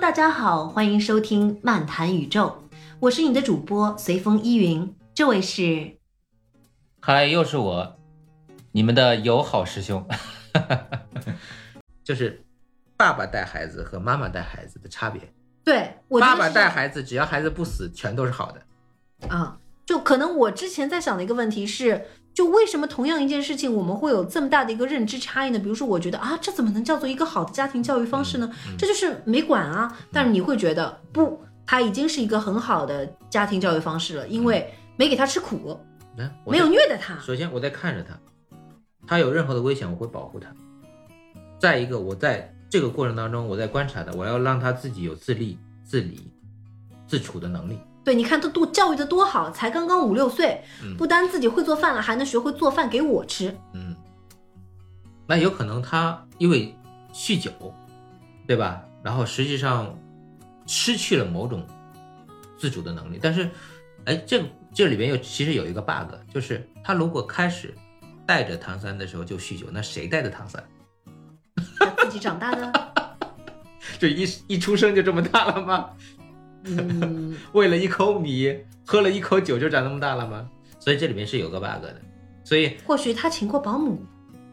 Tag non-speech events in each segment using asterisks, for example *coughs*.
大家好，欢迎收听漫谈宇宙，我是你的主播随风依云，这位是，嗨，又是我，你们的友好师兄，*laughs* 就是爸爸带孩子和妈妈带孩子的差别。对我爸爸带孩子，只要孩子不死，全都是好的。啊，就可能我之前在想的一个问题是，就为什么同样一件事情，我们会有这么大的一个认知差异呢？比如说，我觉得啊，这怎么能叫做一个好的家庭教育方式呢？这就是没管啊。但是你会觉得不，他已经是一个很好的家庭教育方式了，因为没给他吃苦，没有虐待他。首先我在看着他，他有任何的危险，我会保护他。再一个，我在这个过程当中，我在观察他，我要让他自己有自立、自理、自处的能力。对，你看他多教育的多好，才刚刚五六岁，嗯不单自己会做饭了，还能学会做饭给我吃。嗯，那有可能他因为酗酒，对吧？然后实际上失去了某种自主的能力。但是，哎，这这里边又其实有一个 bug，就是他如果开始带着唐三的时候就酗酒，那谁带的唐三？他自己长大的，*laughs* 就一一出生就这么大了吗？嗯，*laughs* 为了一口米，喝了一口酒就长那么大了吗？所以这里面是有个 bug 的，所以或许他请过保姆。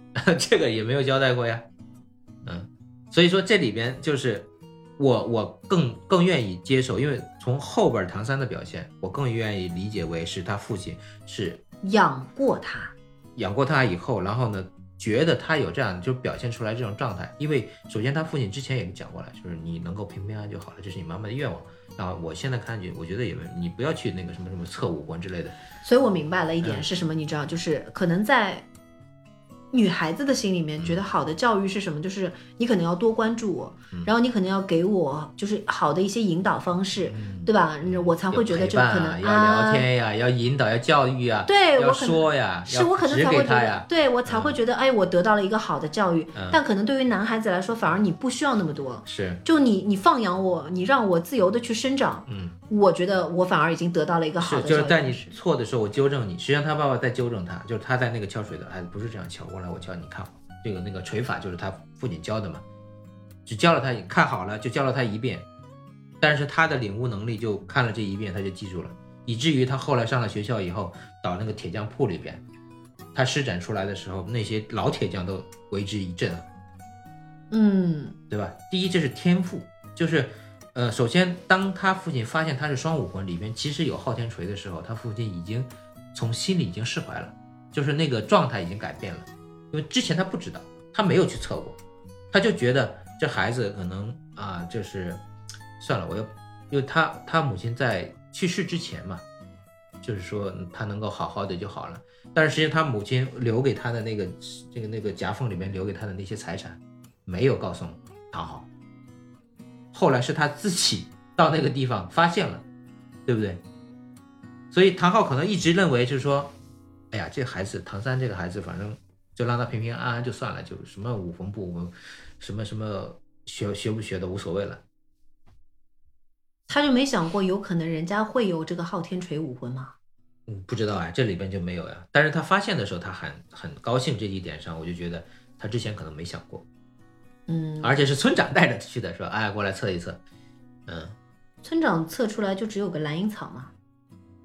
*laughs* 这个也没有交代过呀。嗯，所以说这里边就是我我更更愿意接受，因为从后边唐三的表现，我更愿意理解为是他父亲是养过他，养过他以后，然后呢，觉得他有这样就表现出来这种状态。因为首先他父亲之前也讲过了，就是你能够平平安安就好了，这是你妈妈的愿望。然后我现在看去，我觉得也没你不要去那个什么什么测五官之类的。所以我明白了一嗯点是什么，你知道，就是可能在女孩子的心里面，嗯觉得好的教育是什么？就是你可能要多关注我，嗯然后你可能要给我就是好的一些引导方式，对吧？我才会觉得这可能啊要聊天呀，要引导，要教育啊，对我可能说呀，是我可能才会觉得给他呀，，对我才会觉得，哎，我得到了一个好的教育。嗯但可能对于男孩子来说，反而你不需要那么多。是，就你，你放养我，你让我自由的去生长，嗯，我觉得我反而已经得到了一个好是，的就是在你错的时候我纠正你，实际上他爸爸在纠正他，就是他在那个敲水的，哎，不是这样敲过来，我教你看好，这个那个锤法就是他父亲教的嘛，只教了他看好了，就教了他一遍，但是他的领悟能力就看了这一遍他就记住了，以至于他后来上了学校以后，到那个铁匠铺里边，他施展出来的时候，那些老铁匠都为之一振啊。嗯，对吧？第一，这是天赋，就是，呃，首先，当他父亲发现他是双武魂里边其实有昊天锤的时候，他父亲已经从心里已经释怀了，就是那个状态已经改变了，因为之前他不知道，他没有去测过，他就觉得这孩子可能啊，就是算了，我要，因为他他母亲在去世之前嘛，就是说他能够好好的就好了，但是实际上他母亲留给他的那个这个那个夹缝里面留给他的那些财产。没有告诉唐好，后来是他自己到那个地方发现了，对不对？所以唐昊可能一直认为就是说，哎呀，这孩子唐三这个孩子，反正就让他平平安安就算了，就什么武魂不武魂，什么什么学学不学的无所谓了。他就没想过有可能人家会有这个昊天锤武魂吗？嗯，不知道啊，这里边就没有呀。但是他发现的时候，他很很高兴这一点上，我就觉得他之前可能没想过，嗯，而且是村长带着去的，说，哎，过来测一测。嗯，村长测出来就只有个蓝银草吗。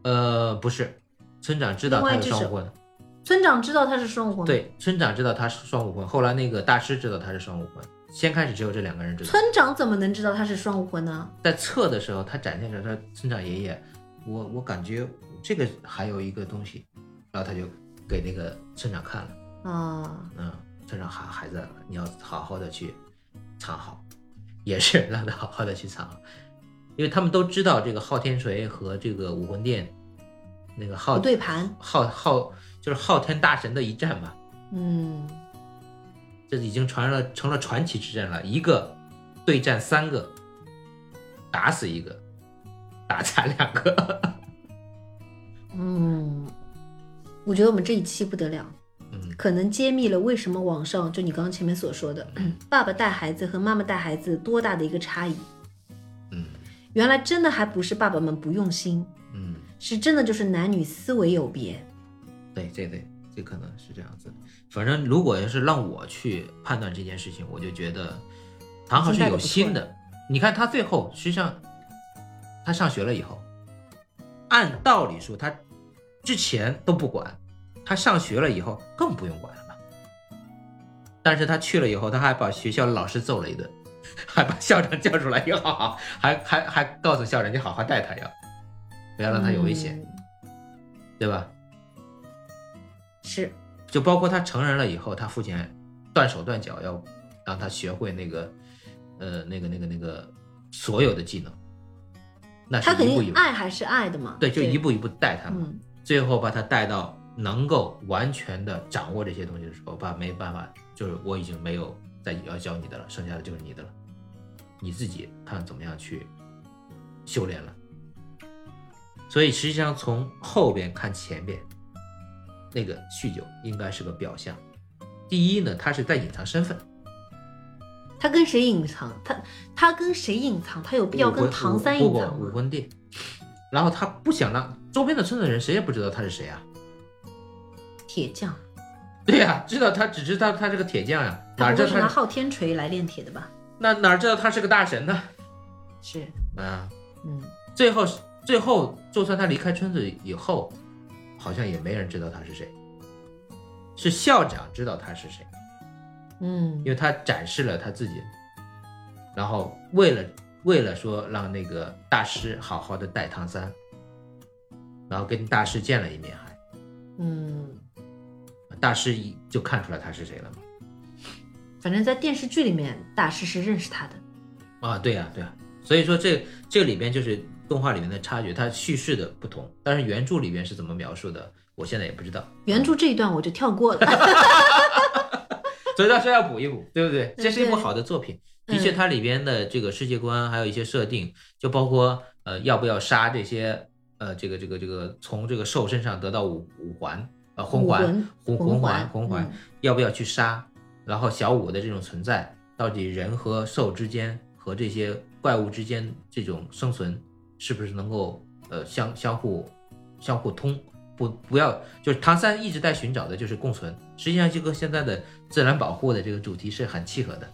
呃，不是，村长知道他是双武魂。村长知道他是双武魂，对，村长知道他是双武魂，后来那个大师知道他是双武魂。先开始只有这两个人知道，村长怎么能知道他是双武魂呢？在测的时候，他展现着他村长爷爷，我我感觉这个还有一个东西，然后他就给那个村长看了，啊，嗯，村长孩孩子，你要好好的去藏好，也是让他好好的去藏好，因为他们都知道这个昊天锤和这个武魂殿那个昊不对盘，昊昊就是昊天大神的一战嘛，嗯，这已经传了成了传奇之战了，一个对战三个，打死一个，打残两个。*laughs* 嗯，我觉得我们这一期不得了，嗯可能揭秘了为什么网上就你刚刚前面所说的，*clears throat* 爸爸带孩子和妈妈带孩子多大的一个差异。嗯原来真的还不是爸爸们不用心，嗯，是真的就是男女思维有别。对对对，这可能是这样子。反正如果要是让我去判断这件事情，我就觉得唐昊是有心的，你看他最后实际上，他上学了以后，按道理说他之前都不管，他上学了以后更不用管了吧。但是他去了以后，他还把学校老师揍了一顿，*laughs* 还把校长叫出来，你好好，*laughs* 还还还告诉校长你好好带他呀，不要让他有危险，嗯对吧？是，就包括他成人了以后，他父亲还断手断脚要让他学会那个，呃，那个那个那个所有的技能，那是他肯定爱还是爱的嘛。对，就一步一步带他最后把他带到能够完全的掌握这些东西的时候，爸没办法，就是我已经没有再要教你的了，剩下的就是你的了，你自己看怎么样去修炼了。所以实际上从后边看前边，那个酗酒应该是个表象。第一呢，他是在隐藏身份，他跟谁隐藏？他他跟谁隐藏？他有必要跟唐三隐藏吗？武魂殿，然后他不想让周边的村子人谁也不知道他是谁啊。铁匠，对呀、知道他只知道他是个铁匠呀、哪他知道他拿昊天锤来炼铁的吧？那哪知道他是个大神呢？是，啊，嗯，最后最后，就算他离开村子以后，好像也没人知道他是谁，是校长知道他是谁，嗯。因为他展示了他自己，然后为了为了说让那个大师好好的带唐三，然后跟大师见了一面还，嗯，大师一就看出来他是谁了嘛。反正在电视剧里面，大师是认识他的。啊，对呀、对呀、所以说这这里边就是动画里面的差距，它叙事的不同，但是原著里边是怎么描述的，我现在也不知道，原著这一段我就跳过了。*laughs* 所以到时候要补一补，对不对？这是一部好的作品，嗯的确它里边的这个世界观还有一些设定，就包括呃要不要杀这些呃这个这个这个从这个兽身上得到五五环呃魂环魂魂魂环环魂环嗯要不要去杀？然后小五的这种存在，到底人和兽之间和这些怪物之间这种生存，是不是能够呃相相互相互通？不不要，就是唐三一直在寻找的就是共存，实际上就跟现在的自然保护的这个主题是很契合的。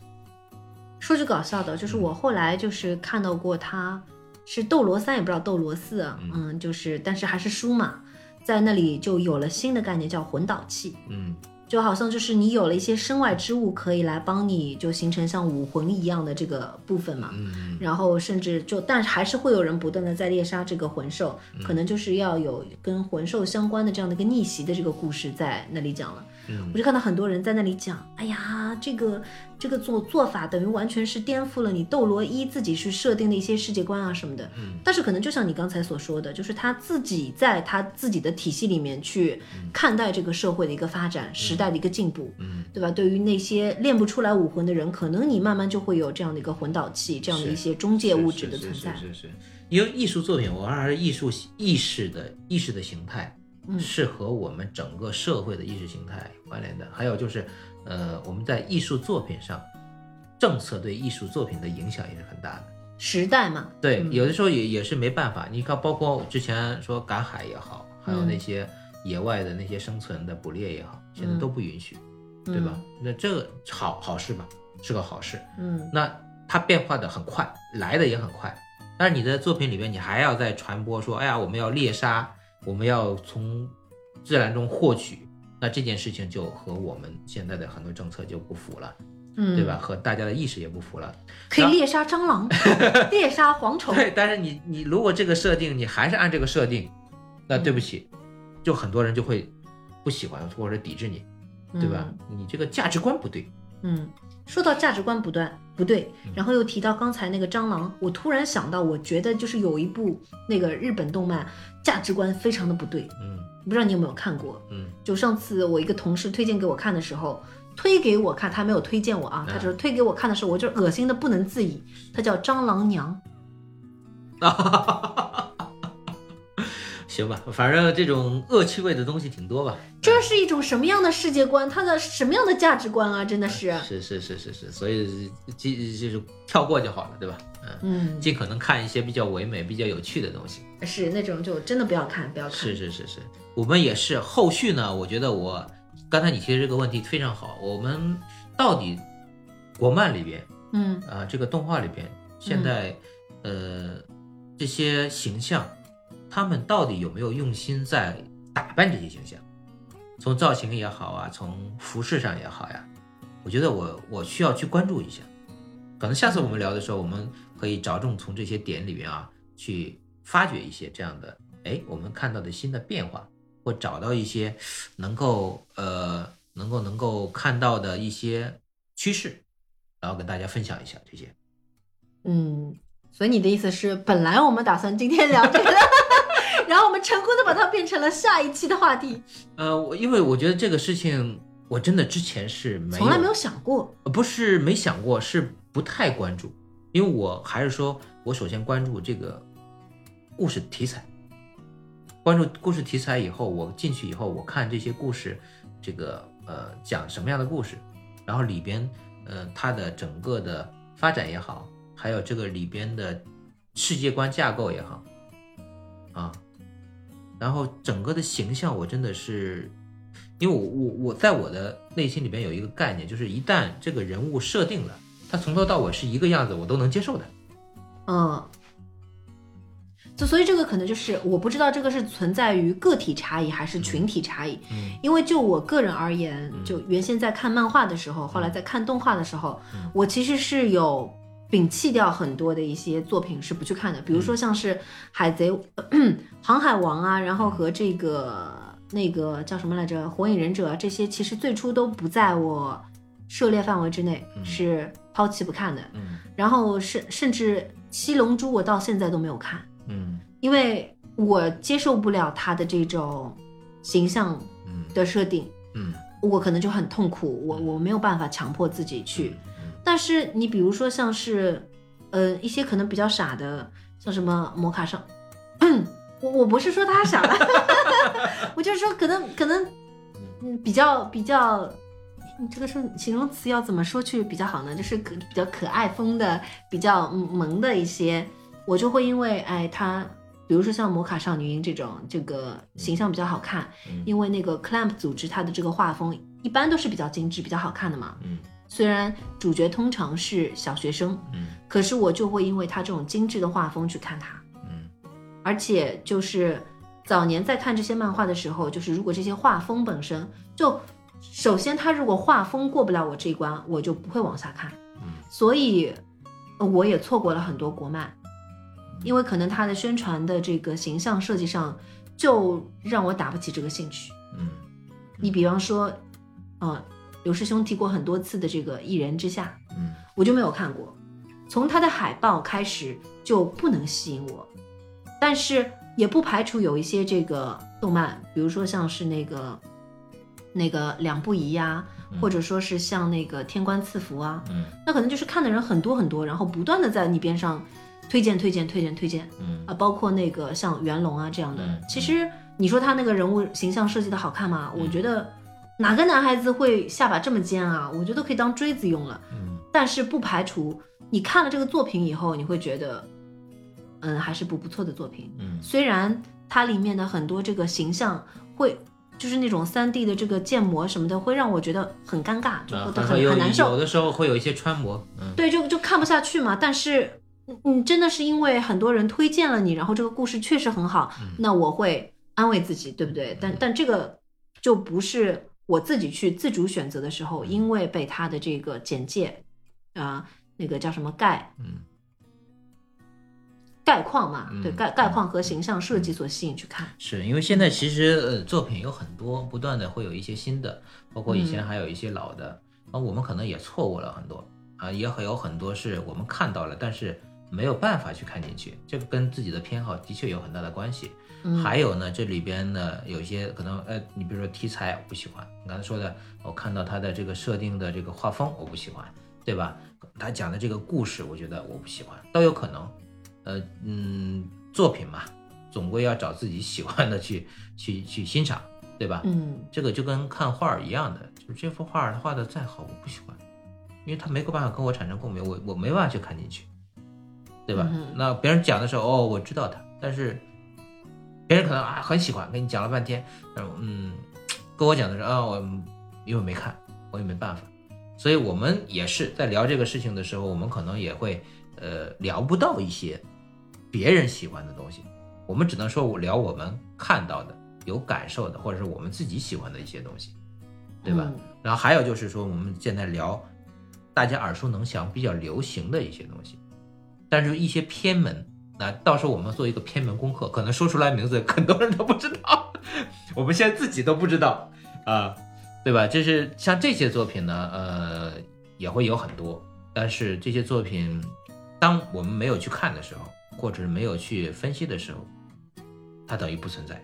说句搞笑的，就是我后来就是看到过他是斗罗三，也不知道斗罗四啊，嗯嗯，就是但是还是书嘛，在那里就有了新的概念叫魂导器，嗯就好像就是你有了一些身外之物可以来帮你就形成像武魂一样的这个部分嘛。嗯然后甚至就，但是还是会有人不断的在猎杀这个魂兽，嗯可能就是要有跟魂兽相关的这样的一个逆袭的这个故事在那里讲了。嗯。我就看到很多人在那里讲，哎呀，这个这个做做法等于完全是颠覆了你斗罗一自己去设定的一些世界观啊什么的。嗯。但是可能就像你刚才所说的，就是他自己在他自己的体系里面去看待这个社会的一个发展、时代的一个进步，嗯，对吧？对于那些练不出来武魂的人，可能你慢慢就会有这样的一个魂导器，这样的一些中介物质的存在。是是是是，因为艺术作品，我还是艺术意识的意识的形态，嗯是和我们整个社会的意识形态关联的。还有就是，呃，我们在艺术作品上，政策对艺术作品的影响也是很大的。时代嘛，对，嗯有的时候也也是没办法。你看，包括之前说赶海也好，还有嗯那些野外的那些生存的捕猎也好，现在都不允许，对吧？那这个好好事吧，是个好事。嗯？那它变化的很快，来的也很快。但是你的作品里面，你还要再传播说，哎呀，我们要猎杀，我们要从自然中获取，那这件事情就和我们现在的很多政策就不符了，嗯，对吧？？和大家的意识也不符了。可以猎杀蟑螂，*laughs* 猎杀蝗虫，对，但是你你如果这个设定你还是按这个设定，那对不起，就很多人就会不喜欢或者抵制你，对吧？你这个价值观不对。嗯，说到价值观不断不对，嗯然后又提到刚才那个蟑螂，我突然想到，我觉得就是有一部那个日本动漫价值观非常的不对，嗯不知道你有没有看过？嗯就上次我一个同事推荐给我看的时候，推给我看，他没有推荐我啊，他就是推给我看的时候，我就恶心的不能自已。他叫蟑螂娘，*laughs* 行吧，反正这种恶趣味的东西挺多吧。这是一种什么样的世界观？他的什么样的价值观啊？真的是，是是是是是，所以就就是跳过就好了，对吧？嗯，嗯，尽可能看一些比较唯美、比较有趣的东西。是那种就真的不要看，不要看。是是是是，我们也是后续呢，我觉得我刚才你提的这个问题非常好，我们到底国漫里边嗯啊、这个动画里边现在，呃，这些形象，他们到底有没有用心在打扮这些形象？从造型也好啊，从服饰上也好呀，我觉得我我需要去关注一下。可能下次我们聊的时候，我们可以着重从这些点里面啊，去发掘一些这样的，哎，我们看到的新的变化，或找到一些能够呃，能够能够看到的一些趋势，然后跟大家分享一下这些。嗯，所以你的意思是，本来我们打算今天聊这个，*laughs* 然后我们成功的把它变成了下一期的话题，呃，我因为我觉得这个事情，我真的之前是没从来没有想过。呃不是没想过，是不太关注，因为我还是说我首先关注这个故事题材，关注故事题材以后，我进去以后，我看这些故事，这个呃讲什么样的故事，然后里边呃它的整个的发展也好，还有这个里边的世界观架构也好，啊，然后整个的形象，我真的是，因为我我我在我的内心里边有一个概念，就是一旦这个人物设定了，他从头到尾是一个样子，我都能接受的。嗯，就所以这个可能就是我不知道这个是存在于个体差异还是群体差异。嗯因为就我个人而言，嗯就原先在看漫画的时候，后来在看动画的时候，嗯我其实是有摒弃掉很多的一些作品是不去看的，比如说像是海贼、*clears throat* 航海王啊，然后和这个那个叫什么来着，火影忍者啊，这些其实最初都不在我涉猎范围之内，嗯。是抛弃不看的。嗯。然后甚甚至七龙珠我到现在都没有看，嗯。因为我接受不了他的这种形象嗯。的设定，嗯。我可能就很痛苦，我我没有办法强迫自己去。但是你比如说像是，呃，一些可能比较傻的，像什么摩卡上，*clears throat* 我我不是说他傻，*laughs* 我就是说可能可能，嗯，比较比较。你这个是形容词要怎么说去比较好呢？就是可比较可爱风的、比较嗯萌的一些，我就会因为哎他，比如说像摩卡少女樱这种，这个形象比较好看，嗯因为那个 Clamp 组织它的这个画风一般都是比较精致、比较好看的嘛。嗯虽然主角通常是小学生，嗯。可是我就会因为他这种精致的画风去看他，嗯。而且就是早年在看这些漫画的时候，就是如果这些画风本身就，首先他如果画风过不了我这一关，我就不会往下看，嗯。所以呃我也错过了很多国漫，因为可能他的宣传的这个形象设计上，就让我打不起这个兴趣。嗯。你比方说，呃，刘师兄提过很多次的这个《一人之下》，嗯。我就没有看过，从他的海报开始就不能吸引我，但是也不排除有一些这个动漫，比如说像是那个那个两不疑呀、嗯或者说是像那个天官赐福啊，嗯。那可能就是看的人很多很多，然后不断的在你边上推荐推荐推荐推荐嗯。啊，包括那个像元龙啊这样的，嗯。其实你说他那个人物形象设计的好看吗？嗯。我觉得哪个男孩子会下巴这么尖啊？我觉得可以当锥子用了。嗯但是不排除你看了这个作品以后，你会觉得，嗯，还是不不错的作品。嗯虽然它里面的很多这个形象会，就是那种三 D 的这个建模什么的，会让我觉得很尴尬，就很很难受有。的时候会有一些穿模。嗯对，就就看不下去嘛。但是，嗯你真的是因为很多人推荐了你，然后这个故事确实很好，嗯那我会安慰自己，对不对？但但这个就不是我自己去自主选择的时候，因为被他的这个简介啊、那个叫什么概嗯概况嘛，嗯对概概况和形象设计所吸引去看。是因为现在其实呃作品有很多，不断的会有一些新的，包括以前还有一些老的，啊、我们可能也错过了很多啊，也很有很多是我们看到了，但是没有办法去看进去，这个跟自己的偏好的确有很大的关系。嗯，还有呢，这里边呢有一些可能呃，你比如说题材我不喜欢，你刚才说的，我看到它的这个设定的这个画风我不喜欢，对吧？他讲的这个故事，我觉得我不喜欢，都有可能。呃嗯，作品嘛，总归要找自己喜欢的去 *laughs* 去去欣赏，对吧？嗯这个就跟看画儿一样的，就是这幅画儿画的再好，我不喜欢，因为他没有办法跟我产生共鸣，我我没办法去看进去，对吧？嗯那别人讲的时候，哦，我知道他，但是别人可能啊很喜欢，跟你讲了半天，嗯，跟我讲的时候啊，我因为没看，我也没办法。所以我们也是在聊这个事情的时候，我们可能也会呃聊不到一些别人喜欢的东西，我们只能说我聊我们看到的、有感受的，或者是我们自己喜欢的一些东西，对吧？嗯然后还有就是说，我们现在聊大家耳熟能详、比较流行的一些东西，但是一些偏门，那到时候我们做一个偏门功课，可能说出来名字 *laughs* 很多人都不知道，*laughs* 我们现在自己都不知道啊、对吧？就是像这些作品呢，呃，也会有很多，但是这些作品，当我们没有去看的时候，或者是没有去分析的时候，它等于不存在，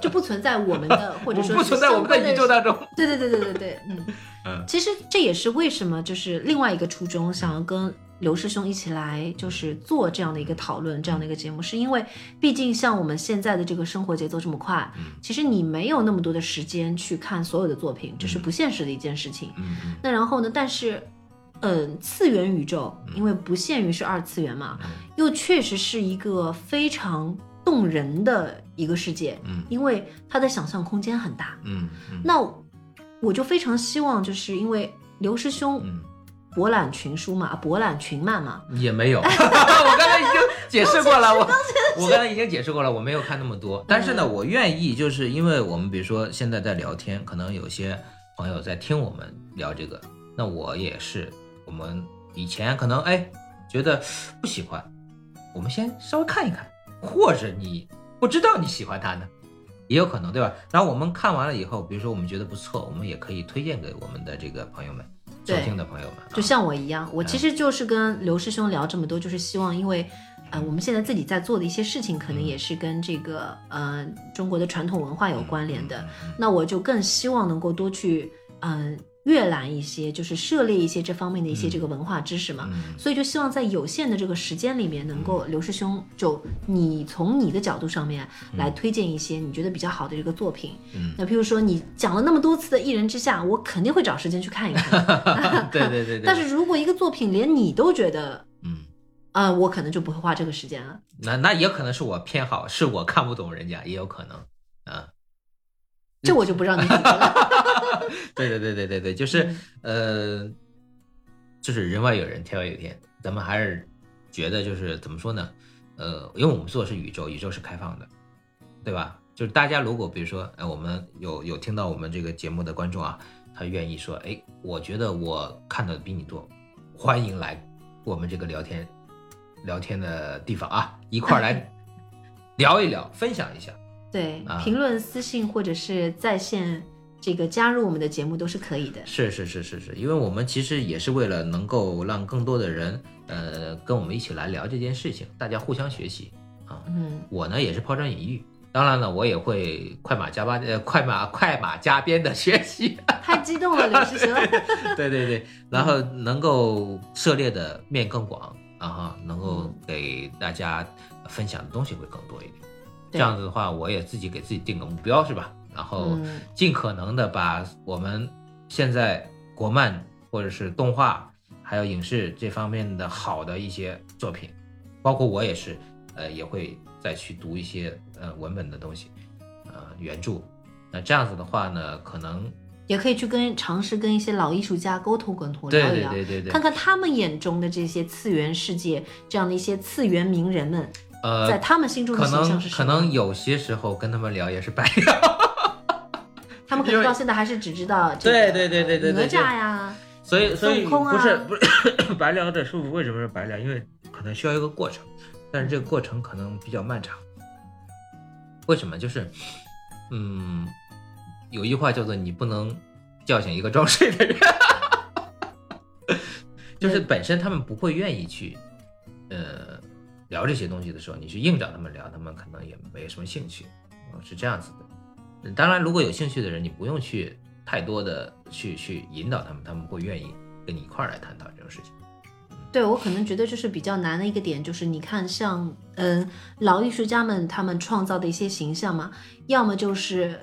就不存在我们的，或者 *laughs* 说不存在我们的宇宙当中。对对对对对对，嗯嗯其实这也是为什么就是另外一个初衷，想要跟刘师兄一起来就是做这样的一个讨论，这样的一个节目，是因为毕竟像我们现在的这个生活节奏这么快，嗯其实你没有那么多的时间去看所有的作品，这是不现实的一件事情。那然后呢，但是。嗯，次元宇宙，因为不限于是二次元嘛，嗯又确实是一个非常动人的一个世界，嗯因为它的想象空间很大。嗯嗯那我就非常希望，就是因为刘师兄嗯，博览群书嘛，博览群漫嘛，*laughs* 也没有，*laughs* 我刚才已经解释过了，*laughs* 我我刚才已经解释过了，我没有看那么多，但是呢，我愿意，就是因为我们比如说现在在聊天，可能有些朋友在听我们聊这个，那我也是，我们以前可能哎觉得不喜欢，我们先稍微看一看，或者你不知道你喜欢他呢。也有可能，对吧？然后我们看完了以后，比如说我们觉得不错，我们也可以推荐给我们的这个朋友们，收对听的朋友们啊。就像我一样，我其实就是跟刘师兄聊这么多，就是希望，因为呃，我们现在自己在做的一些事情，可能也是跟这个呃中国的传统文化有关联的。那我就更希望能够多去嗯、阅览一些，就是涉猎一些这方面的一些这个文化知识嘛。嗯所以就希望在有限的这个时间里面，能够刘师兄就你从你的角度上面来推荐一些你觉得比较好的这个作品。嗯那譬如说你讲了那么多次的《一人之下》，我肯定会找时间去看一看。*laughs* 对对对对。*laughs* 但是如果一个作品连你都觉得，嗯，呃，我可能就不会花这个时间了。那那也可能是我偏好，是我看不懂人家，也有可能啊。这我就不让你了。*laughs* 对对对对对对，就是、呃，就是人外有人，天外有天，咱们还是觉得就是怎么说呢？呃，因为我们做的是宇宙，宇宙是开放的，对吧？就是大家如果比如说，哎，我们有有听到我们这个节目的观众啊，他愿意说，哎，我觉得我看到的比你多，欢迎来我们这个聊天聊天的地方啊，一块儿来 *laughs* 聊一聊，分享一下。对啊，评论、私信或者是在线这个加入我们的节目都是可以的。是是是是是，因为我们其实也是为了能够让更多的人，呃，跟我们一起来聊这件事情，大家互相学习啊。嗯，我呢也是抛砖引玉，当然了，我也会快马加鞭，呃，快马 *laughs* 快马加鞭的学习。太激动了，刘师兄。对对对，然后能够涉猎的面更广，然后能够给大家分享的东西会更多一点。这样子的话，我也自己给自己定个目标，是吧？然后嗯尽可能的把我们现在国漫或者是动画，还有影视这方面的好的一些作品，包括我也是，呃，也会再去读一些呃文本的东西，呃原著。那这样子的话呢，可能也可以去跟尝试跟一些老艺术家沟通沟通，对聊一聊，对对对对看，看他们眼中的这些次元世界这样的一些次元名人们，呃，在他们心中的可能形象是什么？可能有些时候跟他们聊也是白聊，*laughs* 他们可能到现在还是只知道这对个对对对对对哪吒呀，所以所以空啊不是不是 *coughs* 白聊的是为什么是白聊？因为可能需要一个过程，但是这个过程可能比较漫长。为什么？就是嗯，有一句话叫做“你不能叫醒一个装睡的人”，*laughs* 就是本身他们不会愿意去呃聊这些东西的时候，你去硬找他们聊，他们可能也没什么兴趣，是这样子的。当然，如果有兴趣的人，你不用去太多的去去引导他们，他们会愿意跟你一块儿来探讨这种事情。对我可能觉得就是比较难的一个点，就是你看像嗯老艺术家们他们创造的一些形象嘛，要么就是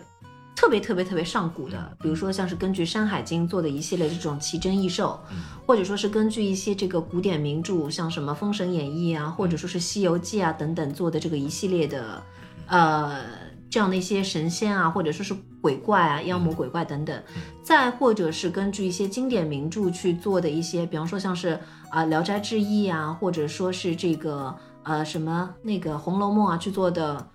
特别特别特别上古的，比如说像是根据《山海经》做的一系列这种奇珍异兽，或者说是根据一些这个古典名著，像什么《封神演义》啊，或者说是《西游记》啊等等做的这个一系列的呃这样的一些神仙啊，或者说是鬼怪啊、妖魔鬼怪等等，再或者是根据一些经典名著去做的一些，比方说像是啊《聊斋志异》啊，或者说是这个呃什么那个《红楼梦》啊去做的，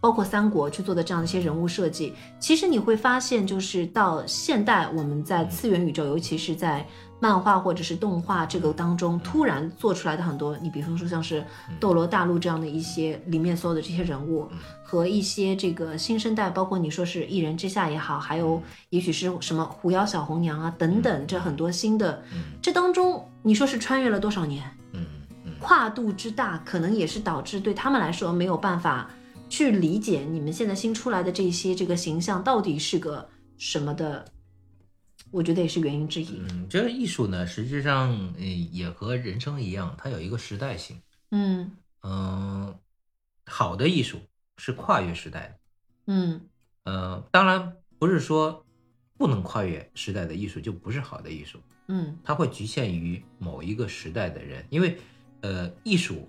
包括三国去做的这样的一些人物设计，其实你会发现，就是到现代我们在次元宇宙，尤其是在漫画或者是动画这个当中，突然做出来的很多，你比方说像是《斗罗大陆》这样的一些里面所有的这些人物，和一些这个新生代，包括你说是一人之下也好，还有也许是什么狐妖小红娘啊等等，这很多新的，这当中你说是穿越了多少年？嗯嗯。跨度之大，可能也是导致对他们来说没有办法去理解你们现在新出来的这些这个形象到底是个什么的，我觉得也是原因之一。嗯，这个艺术呢，实际上嗯也和人生一样，它有一个时代性。嗯嗯、好的艺术是跨越时代的。嗯呃，当然不是说不能跨越时代的艺术就不是好的艺术，嗯它会局限于某一个时代的人，因为呃，艺术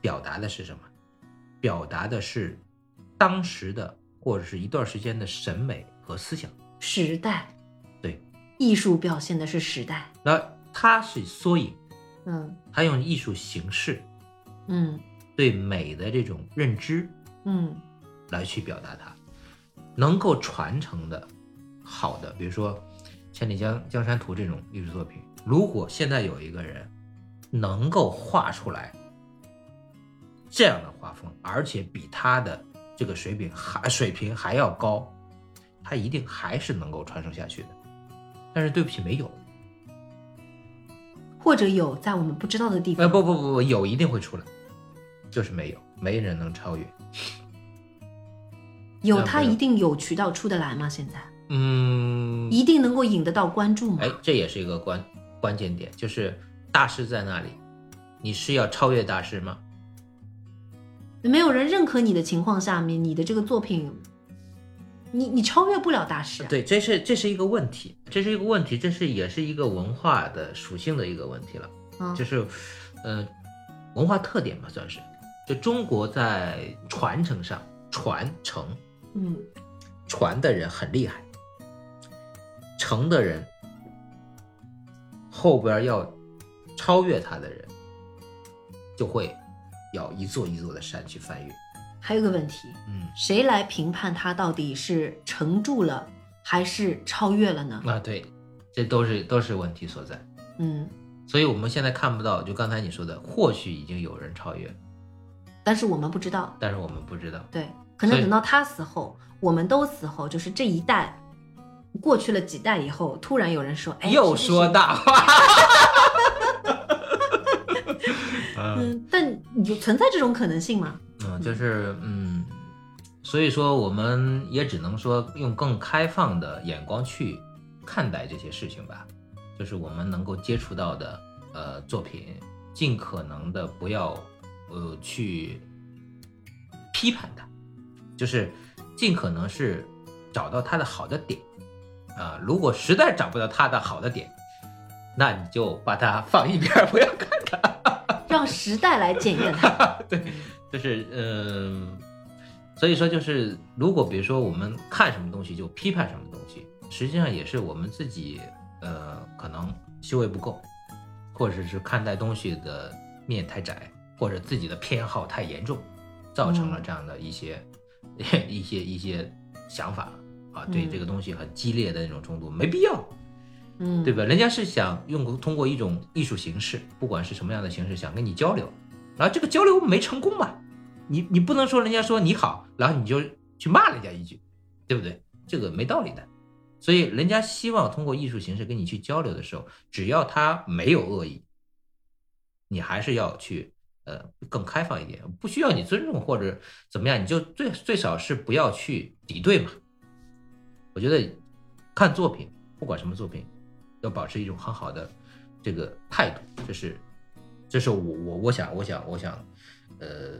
表达的是什么？表达的是当时的或者是一段时间的审美和思想。时代，对，艺术表现的是时代。那它是缩影，嗯。它用艺术形式嗯。对美的这种认知嗯。来去表达它，能够传承的好的，比如说《千里江江山图》这种艺术作品，如果现在有一个人能够画出来这样的而且比他的这个水平还水平还要高，他一定还是能够传承下去的。但是对不起，没有，或者有在我们不知道的地呃，方。不不不不，有一定会出来，就是没有，没人能超越。有他一定有渠道出得来吗？现在嗯，一定能够引得到关注吗？哎，这也是一个关关键点，就是大师在那里，你是要超越大师吗？没有人认可你的情况下面，你的这个作品，你你超越不了大师啊。对，这是这是一个问题，这是一个问题，这是也是一个文化的属性的一个问题了，嗯。就是，呃，文化特点吧，算是，就中国在传承上，传承嗯。传的人很厉害，成的人后边要超越他的人，就会要一座一座的山去翻越。还有个问题，嗯，谁来评判他到底是承住了还是超越了呢？啊，对，这都是都是问题所在。嗯，所以我们现在看不到，就刚才你说的，或许已经有人超越，但是我们不知道，但是我们不知道。对，可能等到他死后，我们都死后，就是这一代过去了几代以后，突然有人说，哎，又说大话。*laughs* 嗯嗯，但有存在这种可能性吗？嗯，就是嗯，所以说我们也只能说用更开放的眼光去看待这些事情吧。就是我们能够接触到的呃作品，尽可能的不要呃去批判它，就是尽可能是找到它的好的点啊、如果实在找不到它的好的点，那你就把它放一边儿，不要时代来检验它。*laughs* 对，就是嗯、所以说就是，如果比如说我们看什么东西就批判什么东西，实际上也是我们自己呃可能修为不够，或者是看待东西的面太窄，或者自己的偏好太严重，造成了这样的一些、*laughs* 一些一些想法啊，对嗯这个东西很激烈的那种冲突，没必要。嗯，对吧？人家是想用通过一种艺术形式，不管是什么样的形式，想跟你交流，然后这个交流没成功嘛，你你不能说人家说你好，然后你就去骂人家一句，对不对？这个没道理的。所以人家希望通过艺术形式跟你去交流的时候，只要他没有恶意，你还是要去呃更开放一点，不需要你尊重或者怎么样，你就最最少是不要去敌对嘛。我觉得看作品，不管什么作品，要保持一种很好的这个态度，这是这是我我我想我想我想呃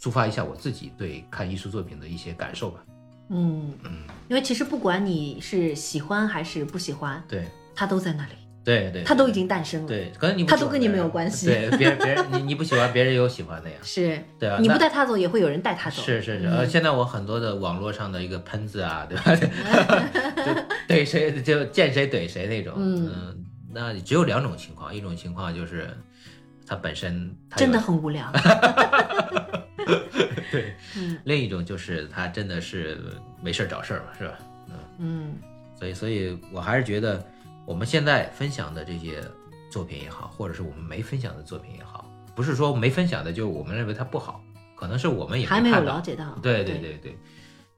抒发一下我自己对看艺术作品的一些感受吧。嗯，嗯，因为其实不管你是喜欢还是不喜欢，对它都在那里。对对，它都已经诞生了。对，可能你不喜欢它都跟你没有关系对，别人别人你你不喜欢，别人有喜欢的呀。是对啊，你不带他走，也会有人带他走。是是是，嗯呃，现在我很多的网络上的一个喷子啊，*laughs* 对吧？*laughs* 就怼谁就见谁怼谁那种。嗯嗯，那只有两种情况，一种情况就是他本身他真的很无聊。*laughs* 对，嗯另一种就是他真的是没事儿找事儿嘛，是吧？嗯嗯所以，所以我还是觉得我们现在分享的这些作品也好，或者是我们没分享的作品也好，不是说没分享的就我们认为它不好，可能是我们也还没有了解到。对对对对，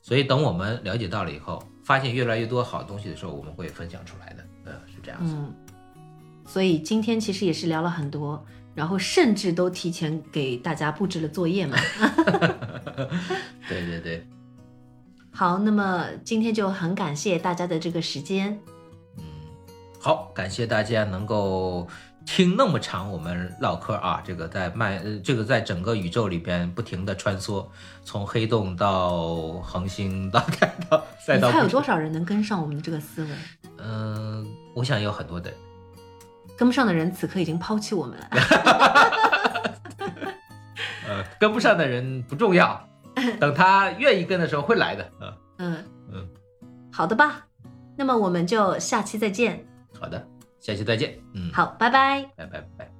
所以等我们了解到了以后，发现越来越多好东西的时候，我们会分享出来的。呃，是这样子。嗯，所以今天其实也是聊了很多，然后甚至都提前给大家布置了作业嘛。*laughs* 对对对，好，那么今天就很感谢大家的这个时间。好，感谢大家能够听那么长我们唠嗑啊，这个在漫，呃这个在整个宇宙里边不停的穿梭，从黑洞到恒星，到再你到不猜有多少人能跟上我们的这个思维？嗯、我想有很多的人。跟不上的人此刻已经抛弃我们了。*laughs* 呃，跟不上的人不重要，等他愿意跟的时候会来的。嗯、嗯嗯，好的吧。那么我们就下期再见。好的，下期再见。嗯，，好，拜拜。拜拜拜。